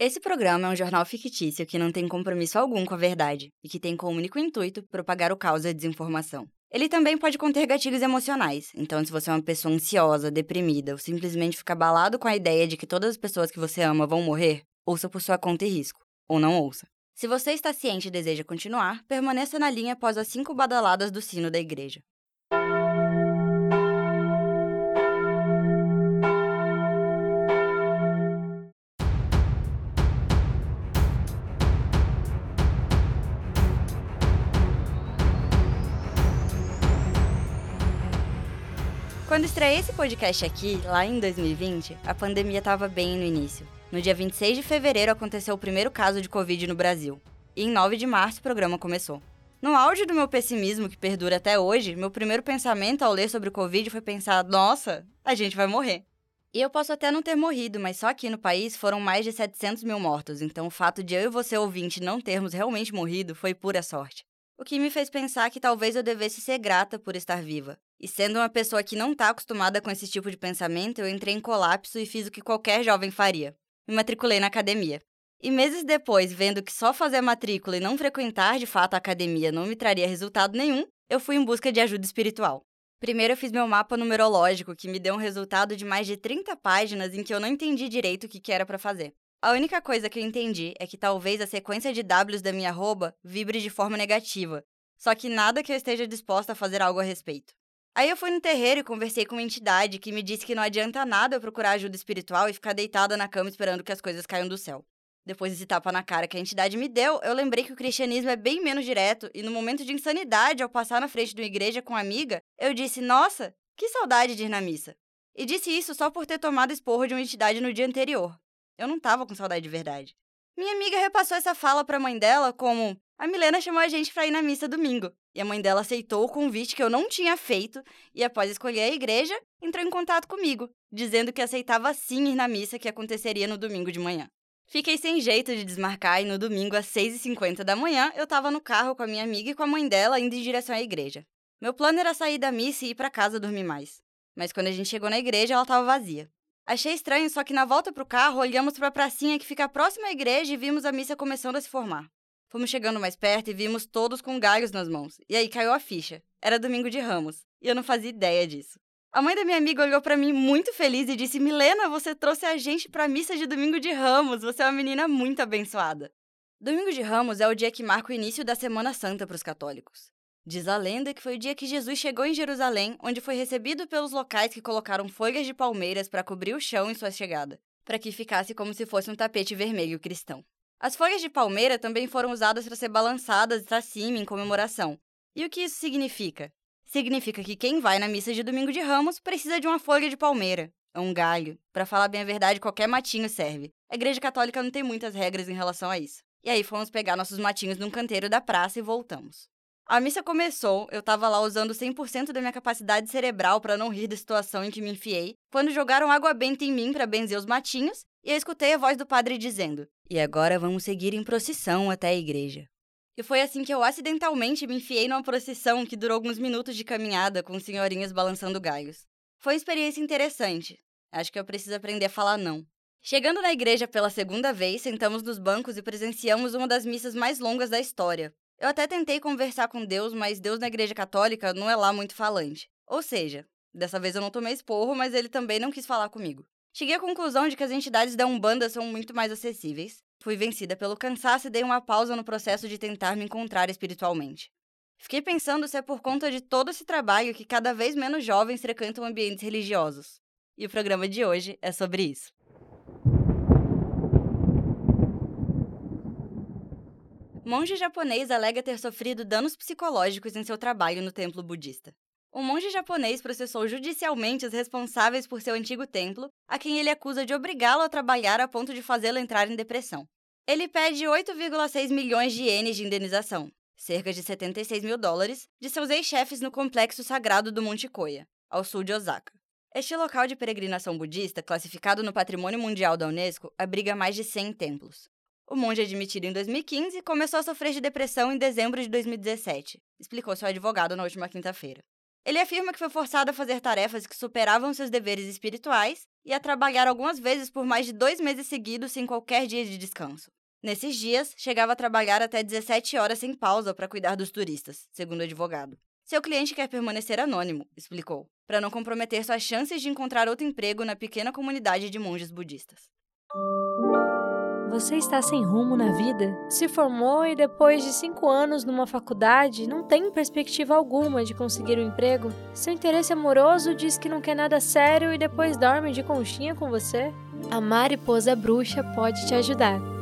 Esse programa é um jornal fictício que não tem compromisso algum com a verdade e que tem como único intuito propagar o caos e a desinformação. Ele também pode conter gatilhos emocionais, então se você é uma pessoa ansiosa, deprimida ou simplesmente fica abalado com a ideia de que todas as pessoas que você ama vão morrer, ouça por sua conta e risco, ou não ouça. Se você está ciente e deseja continuar, permaneça na linha após as cinco badaladas do sino da igreja. Quando estreiei esse podcast aqui, lá em 2020, a pandemia estava bem no início. No dia 26 de fevereiro aconteceu o primeiro caso de Covid no Brasil. E em 9 de março o programa começou. No auge do meu pessimismo, que perdura até hoje, meu primeiro pensamento ao ler sobre o Covid foi pensar: nossa, a gente vai morrer. E eu posso até não ter morrido, mas só aqui no país foram mais de 700 mil mortos, então o fato de eu e você ouvinte não termos realmente morrido foi pura sorte. O que me fez pensar que talvez eu devesse ser grata por estar viva. E sendo uma pessoa que não está acostumada com esse tipo de pensamento, eu entrei em colapso e fiz o que qualquer jovem faria. Me matriculei na academia. E meses depois, vendo que só fazer matrícula e não frequentar de fato a academia não me traria resultado nenhum, eu fui em busca de ajuda espiritual. Primeiro eu fiz meu mapa numerológico, que me deu um resultado de mais de 30 páginas em que eu não entendi direito o que era para fazer. A única coisa que eu entendi é que talvez a sequência de Ws da minha arroba vibre de forma negativa, só que nada que eu esteja disposta a fazer algo a respeito. Aí eu fui no terreiro e conversei com uma entidade que me disse que não adianta nada eu procurar ajuda espiritual e ficar deitada na cama esperando que as coisas caiam do céu. Depois desse tapa na cara que a entidade me deu, eu lembrei que o cristianismo é bem menos direto e no momento de insanidade, ao passar na frente de uma igreja com uma amiga, eu disse: "Nossa, que saudade de ir na missa". E disse isso só por ter tomado esporro de uma entidade no dia anterior. Eu não tava com saudade de verdade. Minha amiga repassou essa fala pra mãe dela como: a Milena chamou a gente pra ir na missa domingo. E a mãe dela aceitou o convite que eu não tinha feito e, após escolher a igreja, entrou em contato comigo, dizendo que aceitava sim ir na missa que aconteceria no domingo de manhã. Fiquei sem jeito de desmarcar e no domingo às 6h50 da manhã eu tava no carro com a minha amiga e com a mãe dela indo em direção à igreja. Meu plano era sair da missa e ir para casa dormir mais. Mas quando a gente chegou na igreja, ela estava vazia. Achei estranho, só que na volta pro carro, olhamos para a pracinha que fica próxima à igreja e vimos a missa começando a se formar. Fomos chegando mais perto e vimos todos com galhos nas mãos. E aí caiu a ficha. Era domingo de Ramos. E eu não fazia ideia disso. A mãe da minha amiga olhou para mim muito feliz e disse: Milena, você trouxe a gente para missa de domingo de Ramos. Você é uma menina muito abençoada. Domingo de Ramos é o dia que marca o início da Semana Santa para os católicos. Diz a lenda que foi o dia que Jesus chegou em Jerusalém, onde foi recebido pelos locais que colocaram folhas de palmeiras para cobrir o chão em sua chegada, para que ficasse como se fosse um tapete vermelho cristão. As folhas de palmeira também foram usadas para ser balançadas para cima em comemoração. E o que isso significa? Significa que quem vai na missa de domingo de Ramos precisa de uma folha de palmeira, um galho. Para falar bem a verdade, qualquer matinho serve. A Igreja Católica não tem muitas regras em relação a isso. E aí fomos pegar nossos matinhos num canteiro da praça e voltamos. A missa começou, eu tava lá usando 100% da minha capacidade cerebral para não rir da situação em que me enfiei, quando jogaram água benta em mim para benzer os matinhos, e eu escutei a voz do padre dizendo: E agora vamos seguir em procissão até a igreja. E foi assim que eu acidentalmente me enfiei numa procissão que durou alguns minutos de caminhada com senhorinhas balançando galhos. Foi uma experiência interessante. Acho que eu preciso aprender a falar não. Chegando na igreja pela segunda vez, sentamos nos bancos e presenciamos uma das missas mais longas da história, eu até tentei conversar com Deus, mas Deus na igreja católica não é lá muito falante. Ou seja, dessa vez eu não tomei esporro, mas ele também não quis falar comigo. Cheguei à conclusão de que as entidades da Umbanda são muito mais acessíveis. Fui vencida pelo cansaço e dei uma pausa no processo de tentar me encontrar espiritualmente. Fiquei pensando se é por conta de todo esse trabalho que cada vez menos jovens frequentam ambientes religiosos. E o programa de hoje é sobre isso. Monge japonês alega ter sofrido danos psicológicos em seu trabalho no templo budista. Um monge japonês processou judicialmente os responsáveis por seu antigo templo, a quem ele acusa de obrigá-lo a trabalhar a ponto de fazê-lo entrar em depressão. Ele pede 8,6 milhões de ienes de indenização, cerca de 76 mil dólares, de seus ex-chefes no complexo sagrado do Monte Koya, ao sul de Osaka. Este local de peregrinação budista, classificado no Patrimônio Mundial da Unesco, abriga mais de 100 templos. O monge admitido em 2015 começou a sofrer de depressão em dezembro de 2017, explicou seu advogado na última quinta-feira. Ele afirma que foi forçado a fazer tarefas que superavam seus deveres espirituais e a trabalhar algumas vezes por mais de dois meses seguidos sem qualquer dia de descanso. Nesses dias, chegava a trabalhar até 17 horas sem pausa para cuidar dos turistas, segundo o advogado. Seu cliente quer permanecer anônimo, explicou, para não comprometer suas chances de encontrar outro emprego na pequena comunidade de monges budistas. Você está sem rumo na vida? Se formou e depois de cinco anos numa faculdade não tem perspectiva alguma de conseguir um emprego? Seu interesse amoroso diz que não quer nada sério e depois dorme de conchinha com você? A mariposa bruxa pode te ajudar.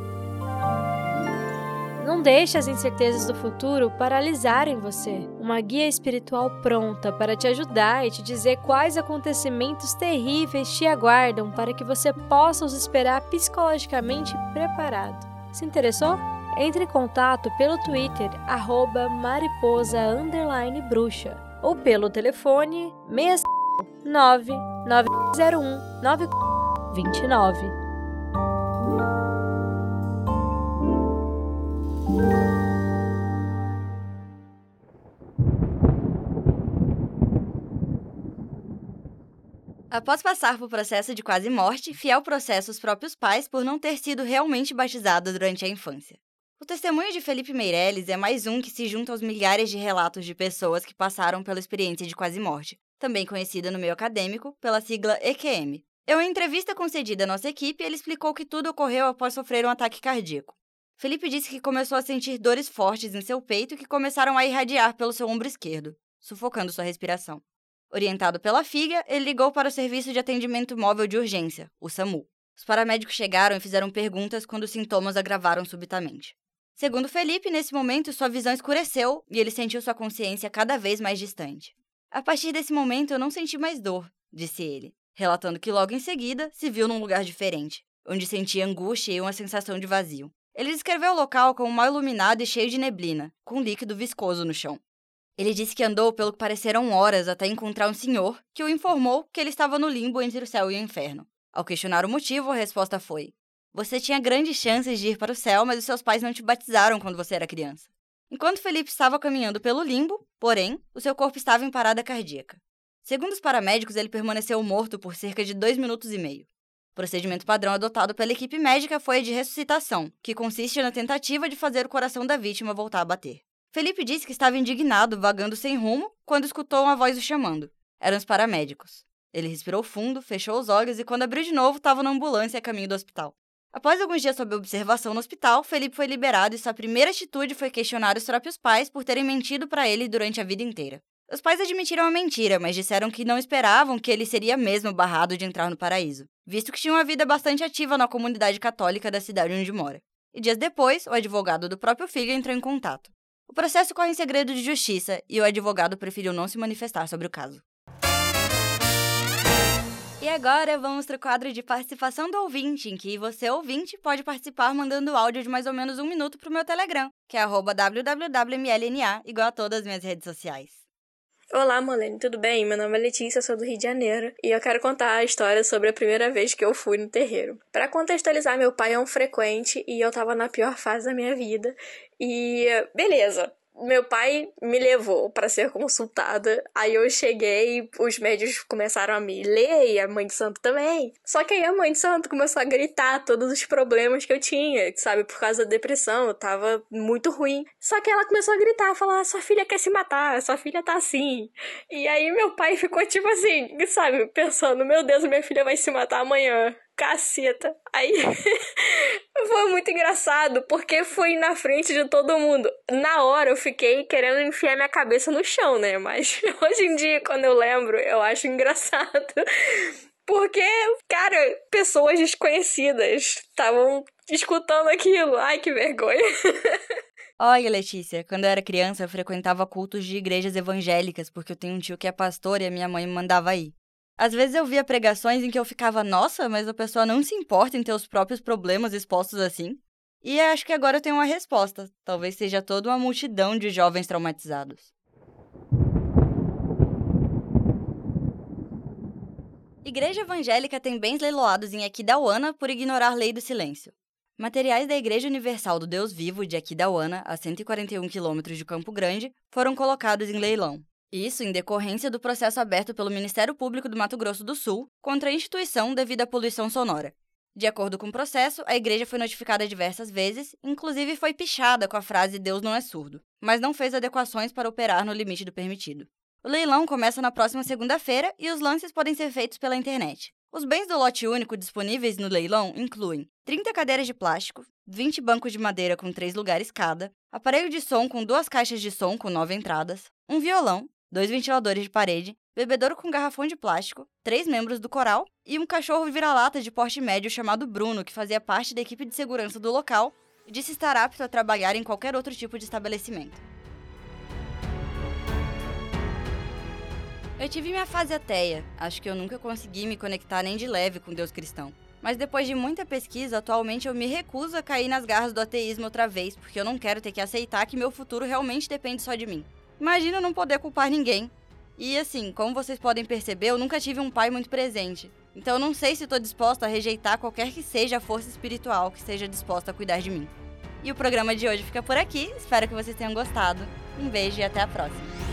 Não deixe as incertezas do futuro paralisarem você. Uma guia espiritual pronta para te ajudar e te dizer quais acontecimentos terríveis te aguardam para que você possa os esperar psicologicamente preparado. Se interessou? Entre em contato pelo Twitter, arroba mariposa bruxa, ou pelo telefone 659 29. Após passar por processo de quase morte, Fiel processa os próprios pais por não ter sido realmente batizado durante a infância. O testemunho de Felipe Meirelles é mais um que se junta aos milhares de relatos de pessoas que passaram pela experiência de quase morte, também conhecida no meio acadêmico pela sigla EQM. Em uma entrevista concedida à nossa equipe, ele explicou que tudo ocorreu após sofrer um ataque cardíaco. Felipe disse que começou a sentir dores fortes em seu peito que começaram a irradiar pelo seu ombro esquerdo, sufocando sua respiração. Orientado pela FIGA, ele ligou para o Serviço de Atendimento Móvel de Urgência, o SAMU. Os paramédicos chegaram e fizeram perguntas quando os sintomas agravaram subitamente. Segundo Felipe, nesse momento sua visão escureceu e ele sentiu sua consciência cada vez mais distante. A partir desse momento eu não senti mais dor, disse ele, relatando que logo em seguida se viu num lugar diferente, onde sentia angústia e uma sensação de vazio. Ele descreveu o local como mal iluminado e cheio de neblina, com líquido viscoso no chão. Ele disse que andou pelo que pareceram horas até encontrar um senhor que o informou que ele estava no limbo entre o céu e o inferno. Ao questionar o motivo, a resposta foi: Você tinha grandes chances de ir para o céu, mas os seus pais não te batizaram quando você era criança. Enquanto Felipe estava caminhando pelo limbo, porém, o seu corpo estava em parada cardíaca. Segundo os paramédicos, ele permaneceu morto por cerca de dois minutos e meio. O procedimento padrão adotado pela equipe médica foi a de ressuscitação, que consiste na tentativa de fazer o coração da vítima voltar a bater. Felipe disse que estava indignado, vagando sem rumo, quando escutou uma voz o chamando. Eram os paramédicos. Ele respirou fundo, fechou os olhos e, quando abriu de novo, estava na ambulância a caminho do hospital. Após alguns dias sob observação no hospital, Felipe foi liberado e sua primeira atitude foi questionar os próprios pais por terem mentido para ele durante a vida inteira. Os pais admitiram a mentira, mas disseram que não esperavam que ele seria mesmo barrado de entrar no paraíso, visto que tinha uma vida bastante ativa na comunidade católica da cidade onde mora. E dias depois, o advogado do próprio filho entrou em contato. O processo corre em segredo de justiça e o advogado preferiu não se manifestar sobre o caso. E agora vamos para o quadro de participação do ouvinte, em que você, ouvinte, pode participar mandando áudio de mais ou menos um minuto para o meu Telegram, que é www.mlna, igual a todas as minhas redes sociais. Olá, Molene, tudo bem? Meu nome é Letícia, sou do Rio de Janeiro e eu quero contar a história sobre a primeira vez que eu fui no terreiro. Para contextualizar, meu pai é um frequente e eu tava na pior fase da minha vida. E beleza, meu pai me levou para ser consultada. Aí eu cheguei, os médicos começaram a me ler e a mãe de santo também. Só que aí a mãe de santo começou a gritar todos os problemas que eu tinha, sabe, por causa da depressão, eu tava muito ruim. Só que ela começou a gritar, falar: "Sua filha quer se matar, sua filha tá assim". E aí meu pai ficou tipo assim, sabe, pensando: "Meu Deus, minha filha vai se matar amanhã" caceta. Aí foi muito engraçado porque foi na frente de todo mundo. Na hora eu fiquei querendo enfiar minha cabeça no chão, né? Mas hoje em dia, quando eu lembro, eu acho engraçado. Porque, cara, pessoas desconhecidas estavam escutando aquilo. Ai, que vergonha. Olha, Letícia, quando eu era criança, eu frequentava cultos de igrejas evangélicas, porque eu tenho um tio que é pastor e a minha mãe me mandava ir. Às vezes eu via pregações em que eu ficava, nossa, mas a pessoa não se importa em ter os próprios problemas expostos assim. E acho que agora eu tenho uma resposta. Talvez seja toda uma multidão de jovens traumatizados. Igreja evangélica tem bens leiloados em Aquidauana por ignorar lei do silêncio. Materiais da Igreja Universal do Deus Vivo de Aquidauana, a 141 quilômetros de Campo Grande, foram colocados em leilão. Isso em decorrência do processo aberto pelo Ministério Público do Mato Grosso do Sul contra a instituição devido à poluição sonora. De acordo com o processo, a igreja foi notificada diversas vezes, inclusive foi pichada com a frase Deus não é surdo, mas não fez adequações para operar no limite do permitido. O leilão começa na próxima segunda-feira e os lances podem ser feitos pela internet. Os bens do lote único disponíveis no leilão incluem 30 cadeiras de plástico, 20 bancos de madeira com 3 lugares cada, aparelho de som com duas caixas de som com 9 entradas, um violão, dois ventiladores de parede, bebedouro com garrafão de plástico, três membros do coral e um cachorro vira-lata de porte médio chamado Bruno, que fazia parte da equipe de segurança do local e disse estar apto a trabalhar em qualquer outro tipo de estabelecimento. Eu tive minha fase ateia. Acho que eu nunca consegui me conectar nem de leve com Deus cristão. Mas depois de muita pesquisa, atualmente eu me recuso a cair nas garras do ateísmo outra vez, porque eu não quero ter que aceitar que meu futuro realmente depende só de mim. Imagina não poder culpar ninguém. E assim, como vocês podem perceber, eu nunca tive um pai muito presente. Então eu não sei se estou disposta a rejeitar qualquer que seja a força espiritual que esteja disposta a cuidar de mim. E o programa de hoje fica por aqui. Espero que vocês tenham gostado. Um beijo e até a próxima.